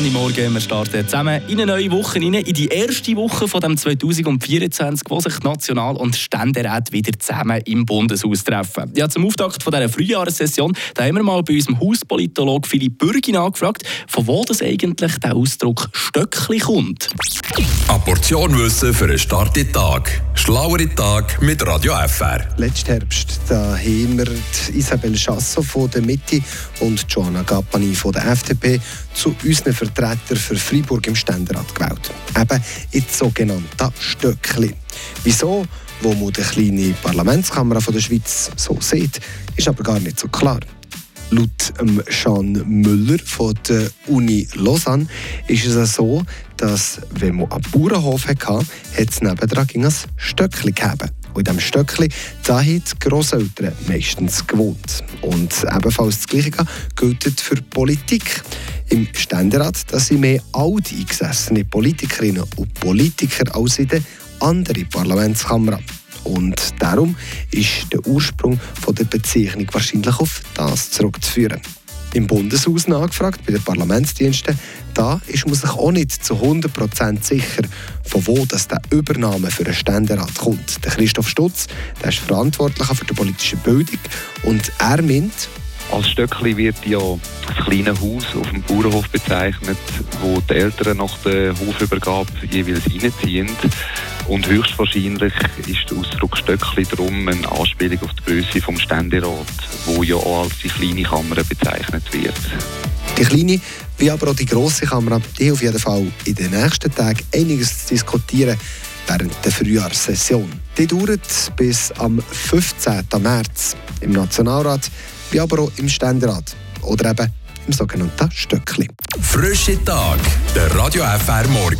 Ende Morgen. Wir starten zusammen in eine neue Woche, in die erste Woche von dem 2024, wo sich National- und Ständerat wieder zusammen im Bundeshaus treffen. Ja, zum Auftakt von dieser Frühjahrssession da haben wir mal bei unserem Hauspolitologen Philipp Bürgin angefragt, von wo das eigentlich der Ausdruck Stöckli kommt. Eine Portion Wissen für einen starken Tag. Schlauere Tag mit Radio FR. Letzten Herbst da haben wir Isabel Chasso von der Mitte und Joanna Gappani von der FDP zu unseren Vertretern für Freiburg im Ständerat gewählt. Eben in das sogenannte Stöckli. Wieso? Wo man die kleine Parlamentskamera von der Schweiz so sieht, ist aber gar nicht so klar. Laut ähm, Jean Müller von der Uni Lausanne ist es so, dass, wenn man einen Bauernhof hatte, hat es nebendran ein Stöckli gegeben. Und in diesem Stöckli da haben die Grosseltern meistens gewohnt. Und ebenfalls das Gleiche gilt für Politik. Im Ständerat da sind mehr alte eingesessene Politikerinnen und Politiker als in der anderen Parlamentskammer. Und darum ist der Ursprung von der Bezeichnung wahrscheinlich auf das zurückzuführen. Im Bundeshaus nachgefragt, bei den Parlamentsdiensten, da ist man sich auch nicht zu 100% sicher, von wo das der Übernahme für einen Ständerat kommt. Der Christoph Stutz der ist verantwortlich für die politische Bildung und er meint, als Stöckli wird ja das kleine Haus auf dem Bauernhof bezeichnet, wo die Eltern nach der Hofübergabe jeweils reinziehen. Und höchstwahrscheinlich ist der Ausdruck Stöckli darum eine Anspielung auf die Größe vom Ständerat, wo ja auch als die kleine Kammer bezeichnet wird. Die kleine, wie aber auch die grosse Kammer, die auf jeden Fall in den nächsten Tagen einiges zu diskutieren während der Frühjahrssession. Die dauert bis am 15. März im Nationalrat wie aber auch im Ständerat oder eben im sogenannten Stöckli. Frische Tag, der Radio FR Morgen.